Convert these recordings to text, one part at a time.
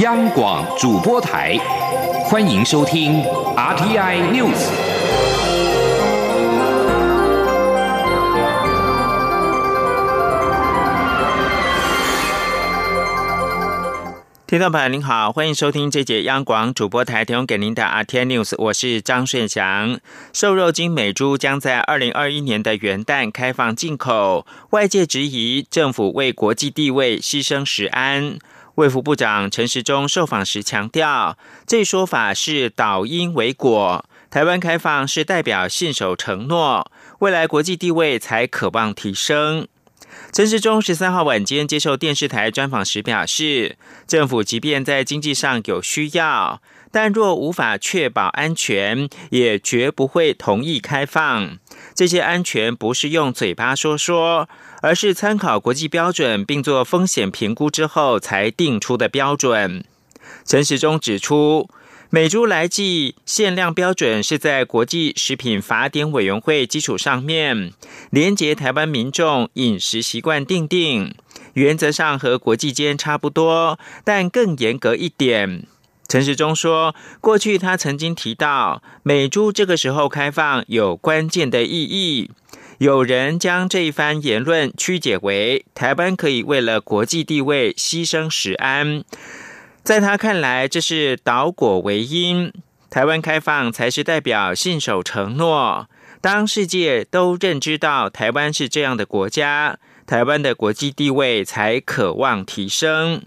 央广主播台，欢迎收听 RTI News。听众朋友您好，欢迎收听这节央广主播台提供给您的 RTI News，我是张顺祥。瘦肉精美猪将在二零二一年的元旦开放进口，外界质疑政府为国际地位牺牲食安。卫福部长陈时中受访时强调，这说法是导因为果。台湾开放是代表信守承诺，未来国际地位才渴望提升。陈时中十三号晚间接受电视台专访时表示，政府即便在经济上有需要，但若无法确保安全，也绝不会同意开放。这些安全不是用嘴巴说说。而是参考国际标准，并做风险评估之后才定出的标准。陈时中指出，美猪来记限量标准是在国际食品法典委员会基础上面，连结台湾民众饮食习惯定定，原则上和国际间差不多，但更严格一点。陈时中说，过去他曾经提到，美猪这个时候开放有关键的意义。有人将这一番言论曲解为台湾可以为了国际地位牺牲食安，在他看来，这是倒果为因。台湾开放才是代表信守承诺。当世界都认知到台湾是这样的国家，台湾的国际地位才渴望提升。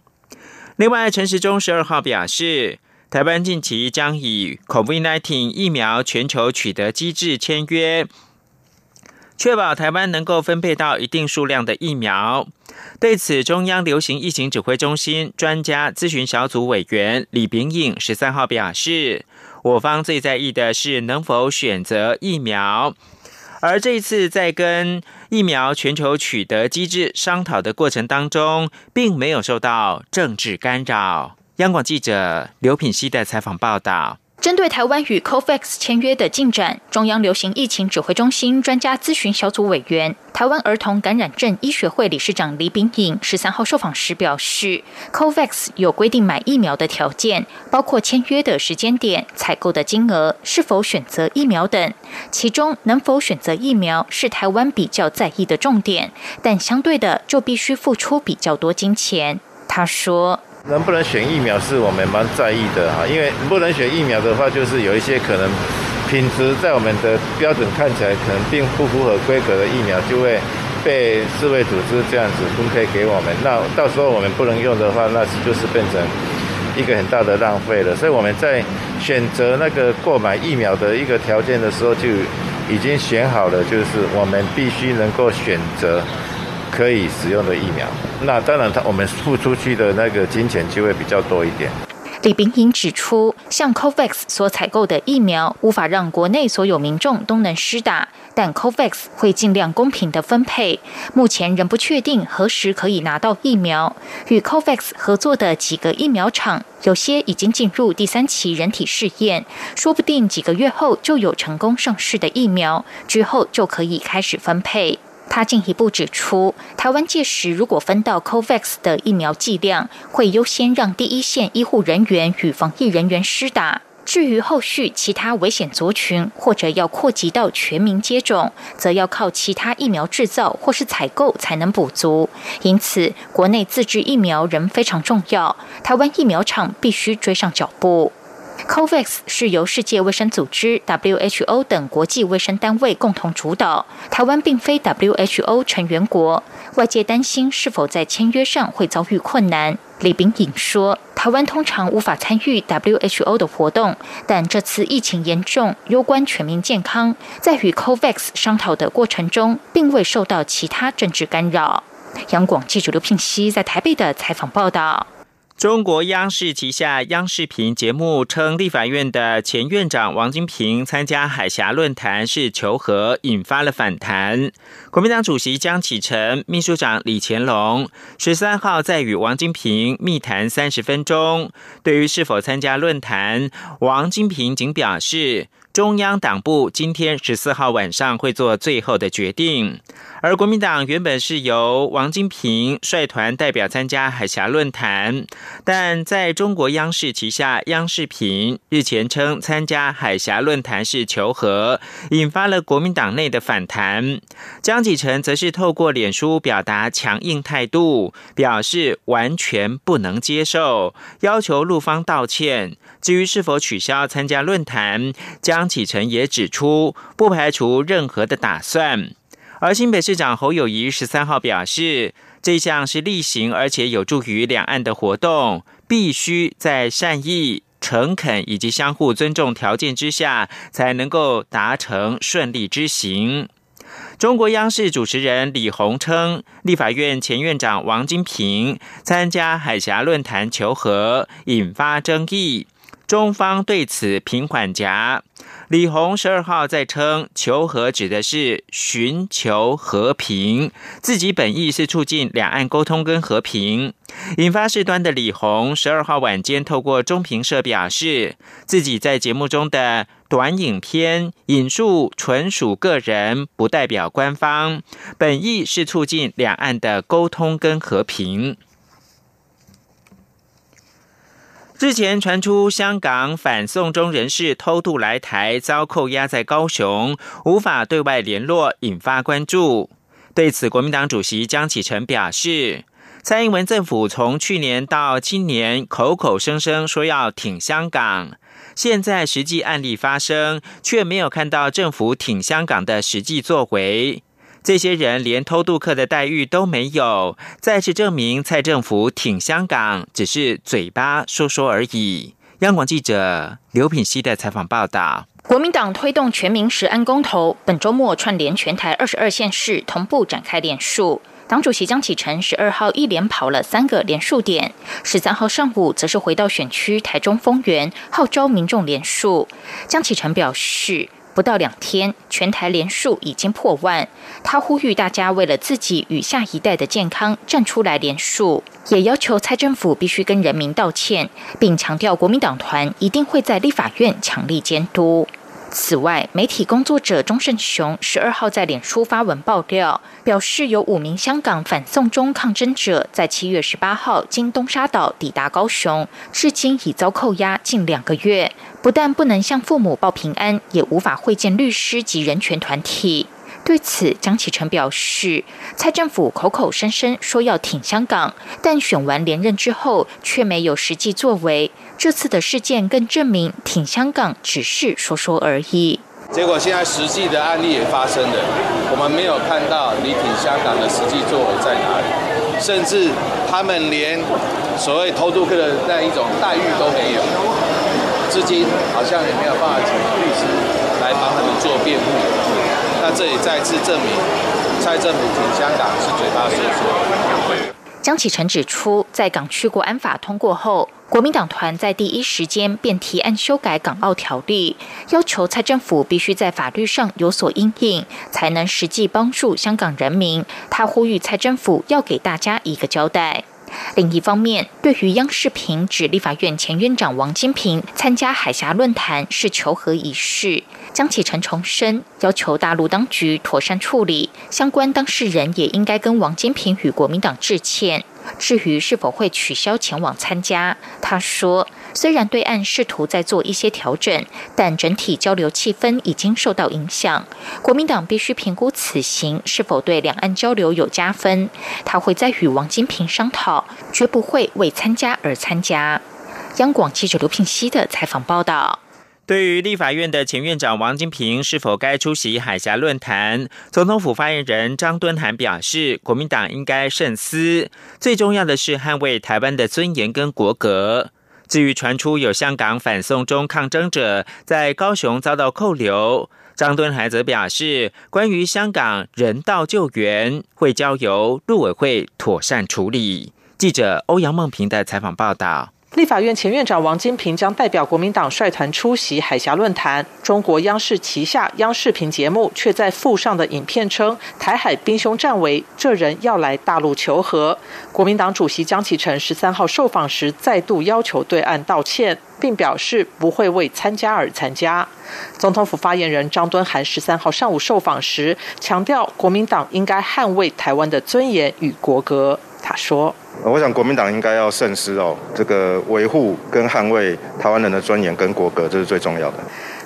另外，陈时中十二号表示，台湾近期将以 COVID-19 疫苗全球取得机制签约。确保台湾能够分配到一定数量的疫苗。对此，中央流行疫情指挥中心专家咨询小组委员李炳颖十三号表示，我方最在意的是能否选择疫苗，而这一次在跟疫苗全球取得机制商讨的过程当中，并没有受到政治干扰。央广记者刘品熙的采访报道。针对台湾与 COVAX 签约的进展，中央流行疫情指挥中心专家咨询小组委员、台湾儿童感染症医学会理事长李炳颖十三号受访时表示，COVAX 有规定买疫苗的条件，包括签约的时间点、采购的金额、是否选择疫苗等。其中，能否选择疫苗是台湾比较在意的重点，但相对的就必须付出比较多金钱。他说。能不能选疫苗是我们蛮在意的哈，因为不能选疫苗的话，就是有一些可能品质在我们的标准看起来可能并不符合规格的疫苗，就会被世卫组织这样子分配给我们。那到时候我们不能用的话，那就是变成一个很大的浪费了。所以我们在选择那个购买疫苗的一个条件的时候，就已经选好了，就是我们必须能够选择。可以使用的疫苗，那当然，他我们付出去的那个金钱就会比较多一点。李炳颖指出，像 COVAX 所采购的疫苗无法让国内所有民众都能施打，但 COVAX 会尽量公平的分配。目前仍不确定何时可以拿到疫苗。与 COVAX 合作的几个疫苗厂，有些已经进入第三期人体试验，说不定几个月后就有成功上市的疫苗，之后就可以开始分配。他进一步指出，台湾届时如果分到 COVAX 的疫苗剂量，会优先让第一线医护人员与防疫人员施打。至于后续其他危险族群或者要扩及到全民接种，则要靠其他疫苗制造或是采购才能补足。因此，国内自制疫苗仍非常重要，台湾疫苗厂必须追上脚步。COVAX 是由世界卫生组织 （WHO） 等国际卫生单位共同主导，台湾并非 WHO 成员国，外界担心是否在签约上会遭遇困难。李炳颖说：“台湾通常无法参与 WHO 的活动，但这次疫情严重，攸关全民健康，在与 COVAX 商讨的过程中，并未受到其他政治干扰。”央广记者刘聘熙在台北的采访报道。中国央视旗下央视频节目称，立法院的前院长王金平参加海峡论坛是求和，引发了反弹。国民党主席江启臣、秘书长李乾隆十三号在与王金平密谈三十分钟。对于是否参加论坛，王金平仅表示。中央党部今天十四号晚上会做最后的决定，而国民党原本是由王金平率团代表参加海峡论坛，但在中国央视旗下央视频日前称参加海峡论坛是求和，引发了国民党内的反弹。江启臣则是透过脸书表达强硬态度，表示完全不能接受，要求陆方道歉。至于是否取消参加论坛，将启程也指出不排除任何的打算。而新北市长侯友谊十三号表示。这项是例行而且有助于两岸的活动，必须在善意、诚恳以及相互尊重条件之下，才能够达成顺利之行。中国央视主持人李红称，立法院前院长王金平参加海峡论坛求和，引发争议。中方对此平缓夹。李红十二号再称，求和指的是寻求和平，自己本意是促进两岸沟通跟和平。引发事端的李红十二号晚间透过中评社表示，自己在节目中的短影片引述纯属个人，不代表官方，本意是促进两岸的沟通跟和平。日前传出香港反送中人士偷渡来台，遭扣押在高雄，无法对外联络，引发关注。对此，国民党主席江启臣表示，蔡英文政府从去年到今年，口口声声说要挺香港，现在实际案例发生，却没有看到政府挺香港的实际作为。这些人连偷渡客的待遇都没有，再次证明蔡政府挺香港只是嘴巴说说而已。央广记者刘品熙的采访报道：国民党推动全民实安公投，本周末串联全台二十二县市同步展开联署。党主席江启臣十二号一连跑了三个联署点，十三号上午则是回到选区台中丰原，号召民众联署。江启臣表示。不到两天，全台连数已经破万。他呼吁大家为了自己与下一代的健康站出来连数，也要求蔡政府必须跟人民道歉，并强调国民党团一定会在立法院强力监督。此外，媒体工作者钟胜雄十二号在脸书发文爆料，表示有五名香港反送中抗争者在七月十八号经东沙岛抵达高雄，至今已遭扣押近两个月，不但不能向父母报平安，也无法会见律师及人权团体。对此，江启臣表示，蔡政府口口声声说要挺香港，但选完连任之后却没有实际作为。这次的事件更证明，挺香港只是说说而已。结果现在实际的案例也发生了，我们没有看到你挺香港的实际作为在哪里，甚至他们连所谓偷渡客的那一种待遇都没有，至今好像也没有办法请律师来帮他们做辩护。那这里再次证明，蔡政府挺香港是嘴巴说说。江启臣指出，在港区国安法通过后，国民党团在第一时间便提案修改港澳条例，要求蔡政府必须在法律上有所应应，才能实际帮助香港人民。他呼吁蔡政府要给大家一个交代。另一方面，对于央视频指立法院前院长王金平参加海峡论坛是求和仪式。江启臣重申，要求大陆当局妥善处理相关当事人，也应该跟王金平与国民党致歉。至于是否会取消前往参加，他说，虽然对岸试图在做一些调整，但整体交流气氛已经受到影响。国民党必须评估此行是否对两岸交流有加分，他会再与王金平商讨，绝不会为参加而参加。央广记者刘聘熙的采访报道。对于立法院的前院长王金平是否该出席海峡论坛，总统府发言人张敦涵表示，国民党应该慎思，最重要的是捍卫台湾的尊严跟国格。至于传出有香港反送中抗争者在高雄遭到扣留，张敦涵则表示，关于香港人道救援会交由陆委会妥善处理。记者欧阳梦平的采访报道。立法院前院长王金平将代表国民党率团出席海峡论坛。中国央视旗下央视频节目却在附上的影片称，台海兵凶战危，这人要来大陆求和。国民党主席江启臣十三号受访时再度要求对岸道歉，并表示不会为参加而参加。总统府发言人张敦涵十三号上午受访时强调，国民党应该捍卫台湾的尊严与国格。他说：“我想国民党应该要慎思哦，这个维护跟捍卫台湾人的尊严跟国格，这是最重要的。”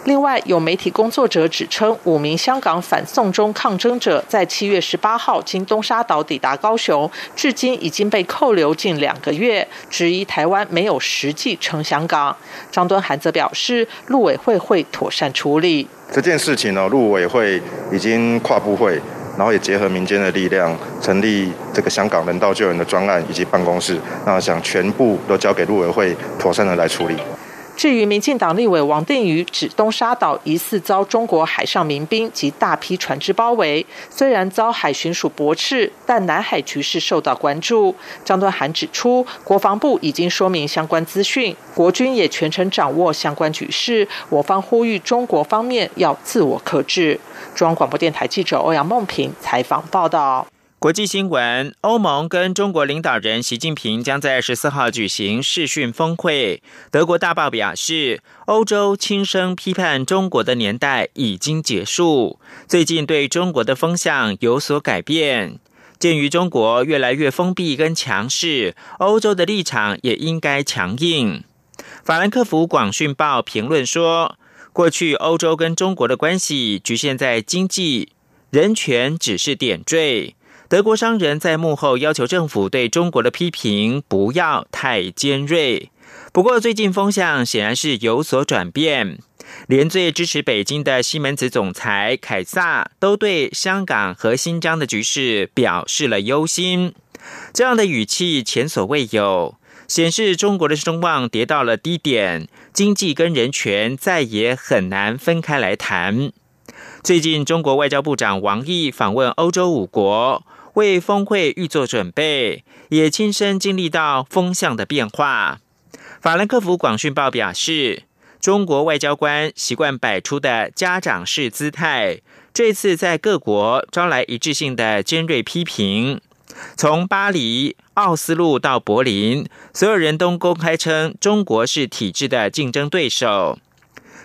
另外，有媒体工作者指称，五名香港反送中抗争者在七月十八号经东沙岛抵达高雄，至今已经被扣留近两个月，质疑台湾没有实际称香港。张敦涵则表示，陆委会会妥善处理这件事情呢。陆委会已经跨部会，然后也结合民间的力量，成立这个香港人道救援的专案以及办公室，那想全部都交给陆委会妥善的来处理。至于民进党立委王定宇指东沙岛疑似遭中国海上民兵及大批船只包围，虽然遭海巡署驳斥，但南海局势受到关注。张端涵指出，国防部已经说明相关资讯，国军也全程掌握相关局势。我方呼吁中国方面要自我克制。中央广播电台记者欧阳梦平采访报道。国际新闻：欧盟跟中国领导人习近平将在十四号举行视讯峰会。德国大报表示，欧洲轻声批判中国的年代已经结束，最近对中国的风向有所改变。鉴于中国越来越封闭跟强势，欧洲的立场也应该强硬。法兰克福广讯报评论说，过去欧洲跟中国的关系局限在经济，人权只是点缀。德国商人在幕后要求政府对中国的批评不要太尖锐。不过，最近风向显然是有所转变。连最支持北京的西门子总裁凯撒都对香港和新疆的局势表示了忧心。这样的语气前所未有，显示中国的声望跌到了低点，经济跟人权再也很难分开来谈。最近，中国外交部长王毅访问欧洲五国。为峰会预做准备，也亲身经历到风向的变化。法兰克福广讯报表示，中国外交官习惯摆出的家长式姿态，这次在各国招来一致性的尖锐批评。从巴黎、奥斯陆到柏林，所有人都公开称中国是体制的竞争对手。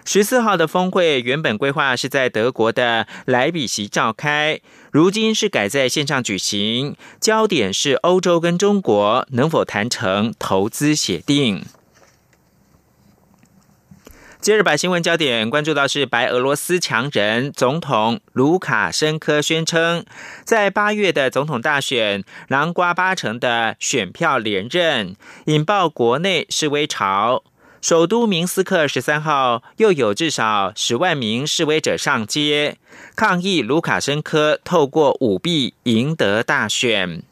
十四号的峰会原本规划是在德国的莱比锡召开，如今是改在线上举行，焦点是欧洲跟中国能否谈成投资协定。接着把新闻焦点关注到是白俄罗斯强人总统卢卡申科宣称，在八月的总统大选囊瓜八成的选票连任，引爆国内示威潮。首都明斯克十三号又有至少十万名示威者上街抗议卢卡申科透过舞弊赢得大选。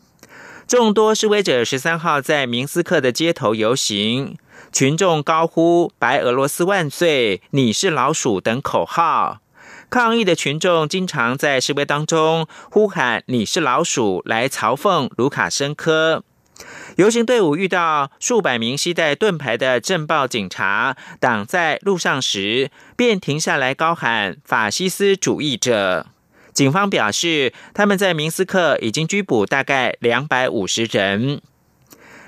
众多示威者十三号在明斯克的街头游行，群众高呼“白俄罗斯万岁”“你是老鼠”等口号。抗议的群众经常在示威当中呼喊“你是老鼠”来嘲讽卢卡申科。游行队伍遇到数百名携带盾牌的镇暴警察挡在路上时，便停下来高喊“法西斯主义者”。警方表示，他们在明斯克已经拘捕大概两百五十人。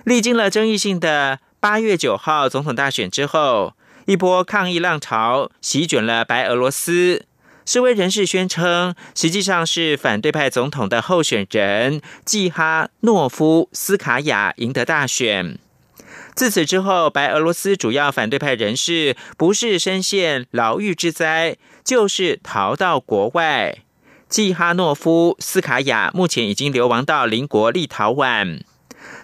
历经了争议性的八月九号总统大选之后，一波抗议浪潮席卷了白俄罗斯。示威人士宣称，实际上是反对派总统的候选人季哈诺夫斯卡娅赢得大选。自此之后，白俄罗斯主要反对派人士不是深陷牢狱之灾，就是逃到国外。季哈诺夫斯卡娅目前已经流亡到邻国立陶宛。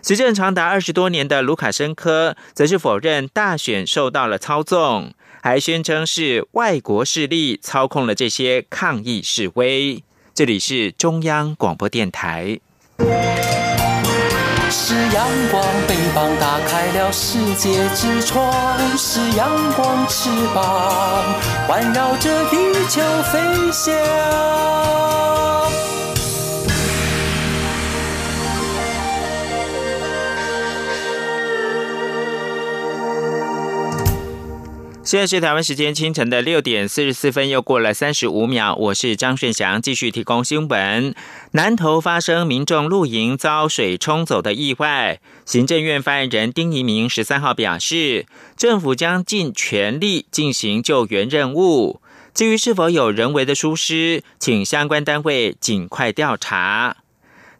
执政长达二十多年的卢卡申科则是否认大选受到了操纵。还宣称是外国势力操控了这些抗议示威。这里是中央广播电台。是阳光，翅膀打开了世界之窗；是阳光，翅膀环绕着地球飞翔。现在是台湾时间清晨的六点四十四分，又过了三十五秒。我是张顺祥，继续提供新闻。南投发生民众露营遭水冲走的意外，行政院发言人丁仪明十三号表示，政府将尽全力进行救援任务。至于是否有人为的疏失，请相关单位尽快调查。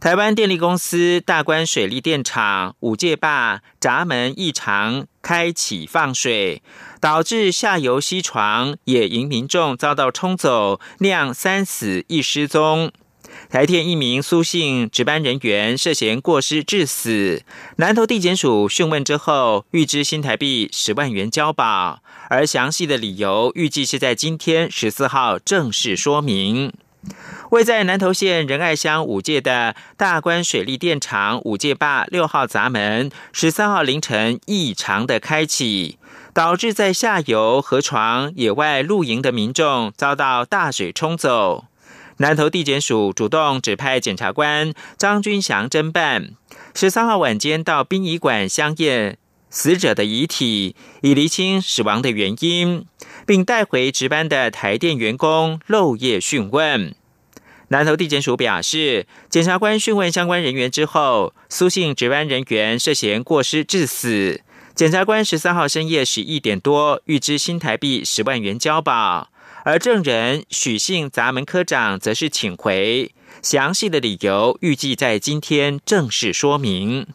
台湾电力公司大关水利电厂五界坝闸门异常开启放水，导致下游溪床野营民众遭到冲走，酿三死一失踪。台电一名苏姓值班人员涉嫌过失致死，南投地检署讯问之后，预支新台币十万元交保，而详细的理由预计是在今天十四号正式说明。位在南投县仁爱乡五界的大关水利电厂五界坝六号闸门，十三号凌晨异常的开启，导致在下游河床野外露营的民众遭到大水冲走。南投地检署主动指派检察官张君祥侦办，十三号晚间到殡仪馆相验死者的遗体，以厘清死亡的原因，并带回值班的台电员工漏夜讯问。南投地检署表示，检察官讯问相关人员之后，苏姓值班人员涉嫌过失致死。检察官十三号深夜十一点多，预支新台币十万元交保，而证人许姓闸门科长则是请回，详细的理由预计在今天正式说明。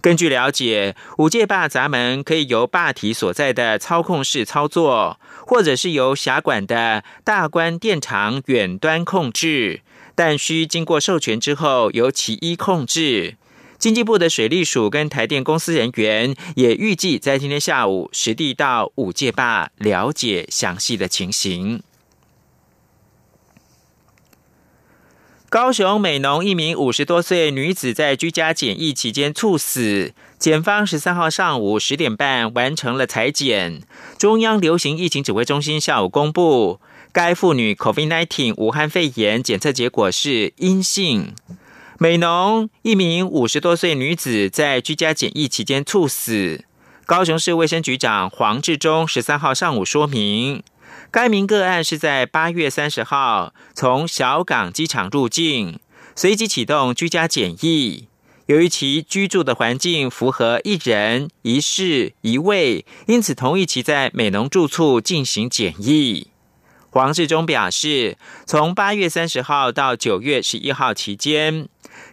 根据了解，五界坝闸门可以由坝体所在的操控室操作，或者是由辖管的大关电厂远端控制，但需经过授权之后由其一控制。经济部的水利署跟台电公司人员也预计在今天下午实地到五界坝了解详细的情形。高雄美浓一名五十多岁女子在居家检疫期间猝死，检方十三号上午十点半完成了裁剪。中央流行疫情指挥中心下午公布，该妇女 COVID-19 武汉肺炎检测结果是阴性。美浓一名五十多岁女子在居家检疫期间猝死，高雄市卫生局长黄志忠十三号上午说明。该名个案是在八月三十号从小港机场入境，随即启动居家检疫。由于其居住的环境符合一人一室一卫，因此同意其在美浓住处进行检疫。黄志忠表示，从八月三十号到九月十一号期间，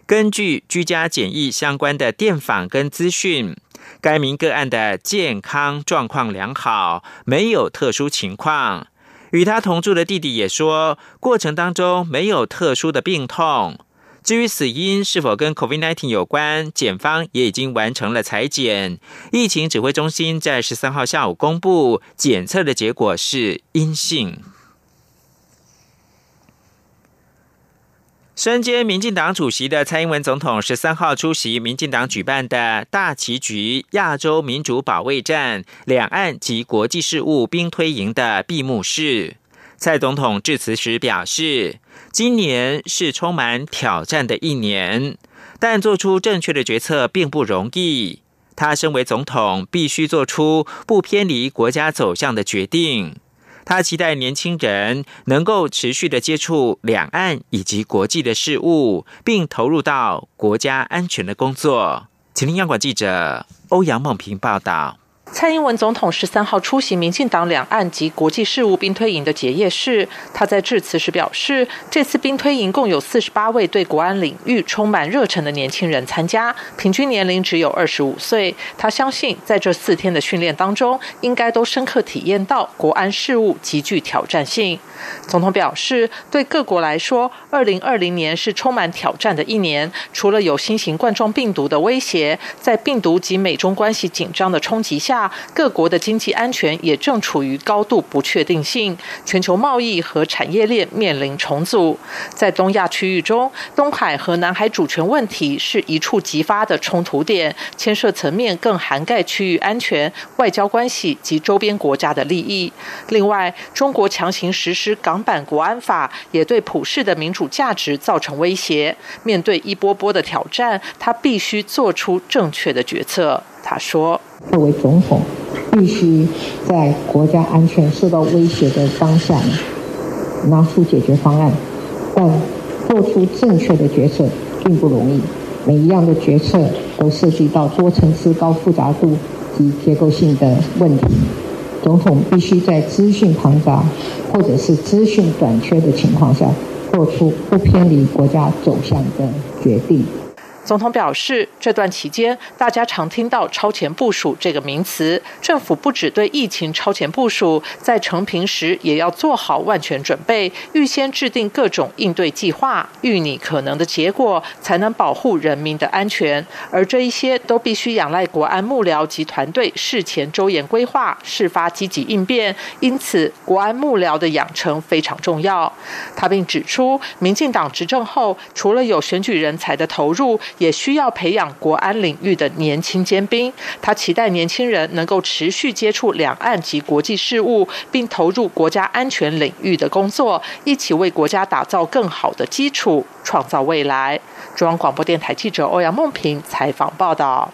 根据居家检疫相关的电访跟资讯。该名个案的健康状况良好，没有特殊情况。与他同住的弟弟也说，过程当中没有特殊的病痛。至于死因是否跟 COVID-19 有关，检方也已经完成了裁剪。疫情指挥中心在十三号下午公布检测的结果是阴性。身兼民进党主席的蔡英文总统十三号出席民进党举办的大棋局亚洲民主保卫战两岸及国际事务兵推营的闭幕式。蔡总统致辞时表示，今年是充满挑战的一年，但做出正确的决策并不容易。他身为总统，必须做出不偏离国家走向的决定。他期待年轻人能够持续的接触两岸以及国际的事务，并投入到国家安全的工作。请听央广记者欧阳梦平报道。蔡英文总统十三号出席民进党两岸及国际事务兵推营的结业式，他在致辞时表示，这次兵推营共有四十八位对国安领域充满热忱的年轻人参加，平均年龄只有二十五岁。他相信，在这四天的训练当中，应该都深刻体验到国安事务极具挑战性。总统表示，对各国来说，二零二零年是充满挑战的一年，除了有新型冠状病毒的威胁，在病毒及美中关系紧张的冲击下。各国的经济安全也正处于高度不确定性，全球贸易和产业链面临重组。在东亚区域中，东海和南海主权问题是一触即发的冲突点，牵涉层面更涵盖区域安全、外交关系及周边国家的利益。另外，中国强行实施港版国安法，也对普世的民主价值造成威胁。面对一波波的挑战，他必须做出正确的决策。他说：“作为总统，必须在国家安全受到威胁的当下，拿出解决方案。但做出正确的决策并不容易，每一样的决策都涉及到多层次、高复杂度及结构性的问题。总统必须在资讯庞杂或者是资讯短缺的情况下，做出不偏离国家走向的决定。总统表示，这段期间大家常听到“超前部署”这个名词，政府不只对疫情超前部署，在成平时也要做好万全准备，预先制定各种应对计划，预拟可能的结果，才能保护人民的安全。而这一些都必须仰赖国安幕僚及团队事前周延规划，事发积极应变。因此，国安幕僚的养成非常重要。他并指出，民进党执政后，除了有选举人才的投入，也需要培养国安领域的年轻尖兵。他期待年轻人能够持续接触两岸及国际事务，并投入国家安全领域的工作，一起为国家打造更好的基础，创造未来。中央广播电台记者欧阳梦平采访报道。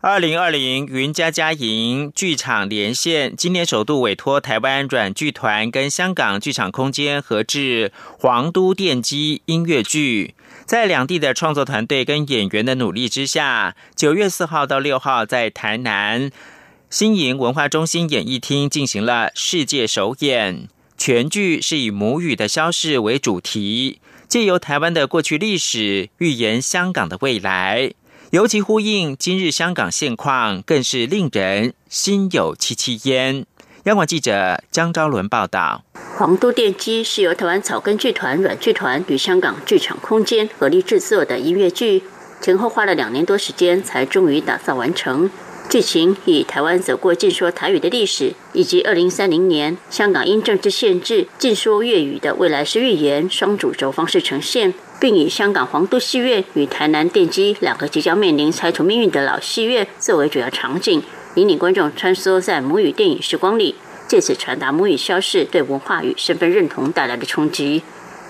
二零二零云家家营剧场连线今年首度委托台湾软剧团跟香港剧场空间合制《皇都电机》音乐剧。在两地的创作团队跟演员的努力之下，九月四号到六号在台南新营文化中心演艺厅进行了世界首演。全剧是以母语的消逝为主题，借由台湾的过去历史，预言香港的未来，尤其呼应今日香港现况，更是令人心有戚戚焉。央广记者江昭伦报道。皇都电机是由台湾草根剧团软剧团与香港剧场空间合力制作的音乐剧，前后花了两年多时间才终于打造完成。剧情以台湾走过禁说台语的历史，以及二零三零年香港因政治限制禁说粤语的未来式预言双主轴方式呈现，并以香港皇都戏院与台南电机两个即将面临拆除命运的老戏院作为主要场景，引领观众穿梭在母语电影时光里。借此传达母语消逝对文化与身份认同带来的冲击。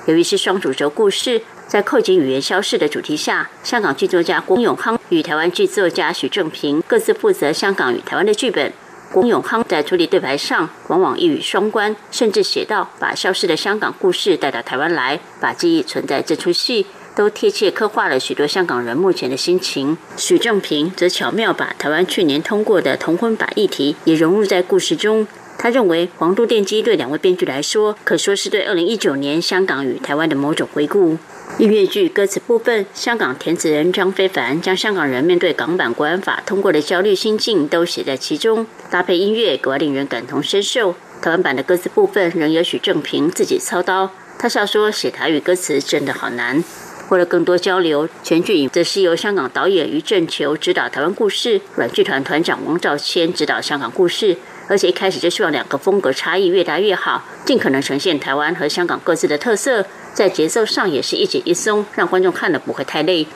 由于是双主轴故事，在扣紧语言消逝的主题下，香港剧作家龚永康与台湾剧作家许正平各自负责香港与台湾的剧本。龚永康在处理对白上，往往一语双关，甚至写到把消失的香港故事带到台湾来，把记忆存在这出戏，都贴切刻画了许多香港人目前的心情。许正平则巧妙把台湾去年通过的同婚法议题也融入在故事中。他认为，《黄都电机》对两位编剧来说，可说是对二零一九年香港与台湾的某种回顾。音乐剧歌词部分，香港填词人张非凡将香港人面对港版国安法通过的焦虑心境都写在其中，搭配音乐格外令人感同身受。台湾版的歌词部分仍由许正平自己操刀，他笑说：“写台语歌词真的好难。”为了更多交流，全剧则是由香港导演于正球指导台湾故事，软剧团团长王兆谦指导香港故事。而且一开始就希望两个风格差异越大越好，尽可能呈现台湾和香港各自的特色，在节奏上也是一紧一松，让观众看了不会太累。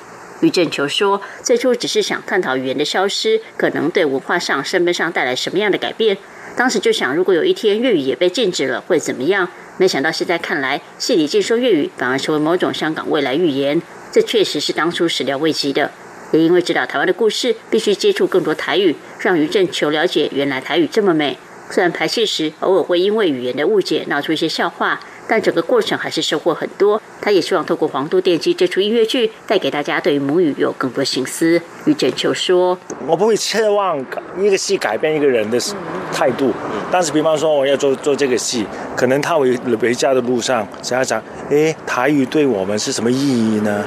于正球说，最初只是想探讨语言的消失可能对文化上、身份上带来什么样的改变。当时就想，如果有一天粤语也被禁止了，会怎么样？没想到现在看来，戏里尽说粤语反而成为某种香港未来预言，这确实是当初始料未及的。也因为知道台湾的故事，必须接触更多台语，让于正求了解原来台语这么美。虽然排戏时偶尔会因为语言的误解闹出一些笑话，但整个过程还是收获很多。他也希望透过《黄都电机》这出音乐剧，带给大家对于母语有更多心思。于正求说：“我不会奢望一个戏改变一个人的态度，但是比方说我要做做这个戏，可能他回回家的路上想一想，哎，台语对我们是什么意义呢？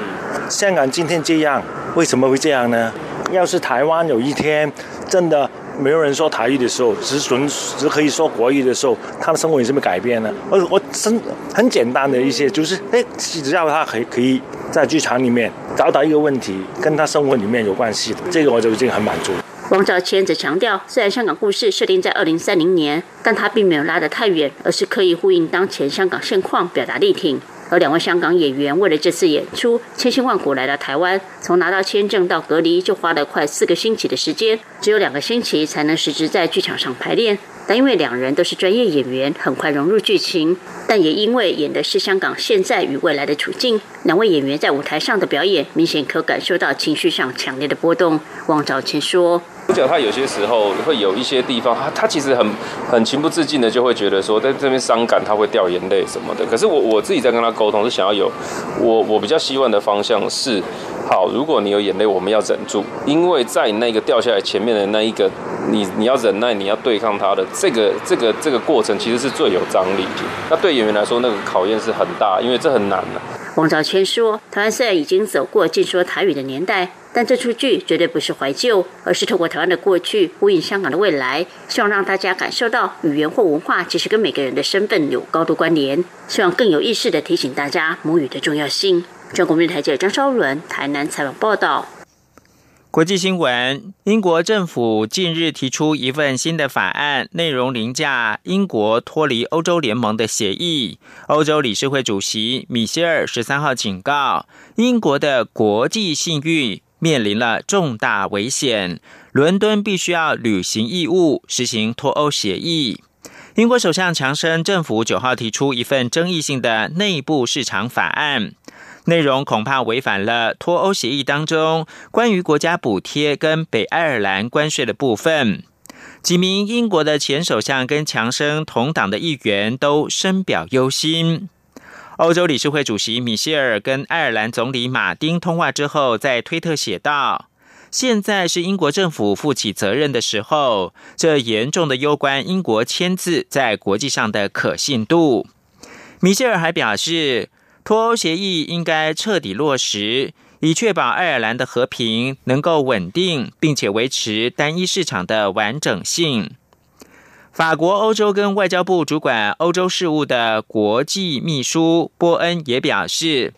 香港今天这样。”为什么会这样呢？要是台湾有一天真的没有人说台语的时候，只纯只可以说国语的时候，他的生活有什么改变呢？我我生很简单的一些，就是哎，只要他可以可以在剧场里面找到一个问题跟他生活里面有关系的，这个我就已经很满足。王兆谦则强调，虽然香港故事设定在二零三零年，但他并没有拉得太远，而是刻意呼应当前香港现况，表达力挺。而两位香港演员为了这次演出，千辛万苦来到台湾，从拿到签证到隔离就花了快四个星期的时间，只有两个星期才能实质在剧场上排练。但因为两人都是专业演员，很快融入剧情，但也因为演的是香港现在与未来的处境，两位演员在舞台上的表演明显可感受到情绪上强烈的波动。王兆谦说。主角他有些时候会有一些地方，他他其实很很情不自禁的就会觉得说，在这边伤感，他会掉眼泪什么的。可是我我自己在跟他沟通，是想要有我我比较希望的方向是。好，如果你有眼泪，我们要忍住，因为在那个掉下来前面的那一个，你你要忍耐，你要对抗他的这个这个这个过程，其实是最有张力的。那对演员来说，那个考验是很大，因为这很难的。王兆谦说：“台湾虽然已经走过尽说台语的年代，但这出剧绝对不是怀旧，而是透过台湾的过去呼应香港的未来，希望让大家感受到语言或文化其实跟每个人的身份有高度关联。希望更有意识的提醒大家母语的重要性。”中国电台记者张昭伦台南采访报道。国际新闻：英国政府近日提出一份新的法案，内容凌驾英国脱离欧洲联盟的协议。欧洲理事会主席米歇尔十三号警告，英国的国际信誉面临了重大危险，伦敦必须要履行义务，实行脱欧协议。英国首相强生政府九号提出一份争议性的内部市场法案。内容恐怕违反了脱欧协议当中关于国家补贴跟北爱尔兰关税的部分。几名英国的前首相跟强生同党的议员都深表忧心。欧洲理事会主席米歇尔跟爱尔兰总理马丁通话之后，在推特写道：“现在是英国政府负起责任的时候，这严重的攸关英国签字在国际上的可信度。”米歇尔还表示。脱欧协议应该彻底落实，以确保爱尔兰的和平能够稳定，并且维持单一市场的完整性。法国欧洲跟外交部主管欧洲事务的国际秘书波恩也表示，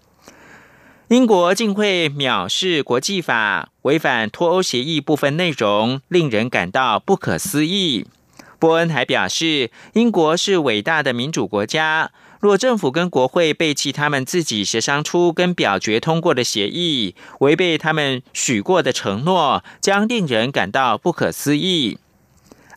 英国竟会藐视国际法，违反脱欧协议部分内容，令人感到不可思议。波恩还表示，英国是伟大的民主国家。若政府跟国会背弃他们自己协商出跟表决通过的协议，违背他们许过的承诺，将令人感到不可思议。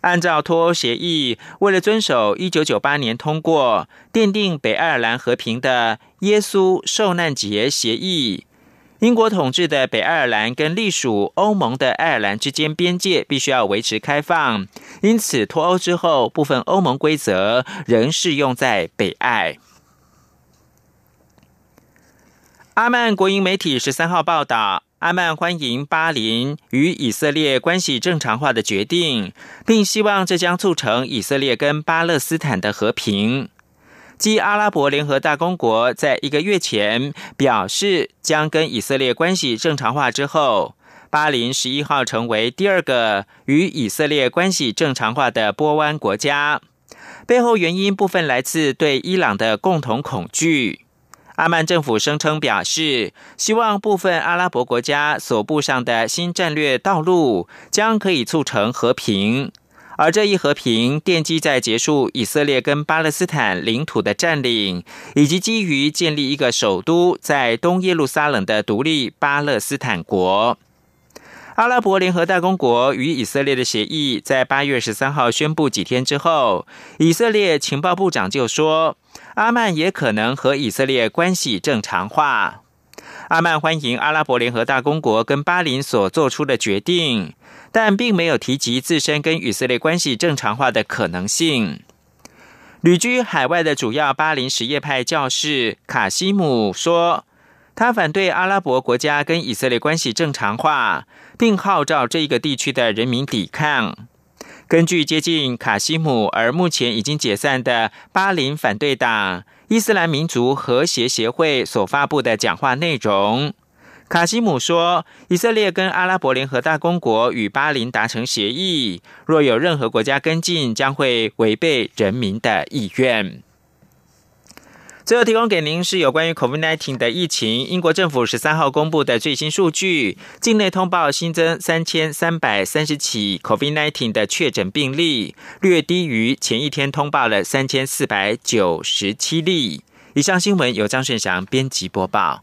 按照脱欧协议，为了遵守一九九八年通过奠定北爱尔兰和平的耶稣受难节协议。英国统治的北爱尔兰跟隶属欧盟的爱尔兰之间边界必须要维持开放，因此脱欧之后，部分欧盟规则仍适用在北爱。阿曼国营媒体十三号报道，阿曼欢迎巴林与以色列关系正常化的决定，并希望这将促成以色列跟巴勒斯坦的和平。继阿拉伯联合大公国在一个月前表示将跟以色列关系正常化之后，巴林十一号成为第二个与以色列关系正常化的波湾国家。背后原因部分来自对伊朗的共同恐惧。阿曼政府声称表示，希望部分阿拉伯国家所布上的新战略道路将可以促成和平。而这一和平奠基在结束以色列跟巴勒斯坦领土的占领，以及基于建立一个首都在东耶路撒冷的独立巴勒斯坦国。阿拉伯联合大公国与以色列的协议在八月十三号宣布几天之后，以色列情报部长就说，阿曼也可能和以色列关系正常化。阿曼欢迎阿拉伯联合大公国跟巴林所做出的决定。但并没有提及自身跟以色列关系正常化的可能性。旅居海外的主要巴林什叶派教士卡西姆说，他反对阿拉伯国家跟以色列关系正常化，并号召这一个地区的人民抵抗。根据接近卡西姆而目前已经解散的巴林反对党伊斯兰民族和谐协会所发布的讲话内容。卡西姆说：“以色列跟阿拉伯联合大公国与巴林达成协议，若有任何国家跟进，将会违背人民的意愿。”最后提供给您是有关于 COVID-19 的疫情。英国政府十三号公布的最新数据，境内通报新增三千三百三十起 COVID-19 的确诊病例，略低于前一天通报了三千四百九十七例。以上新闻由张顺祥编辑播报。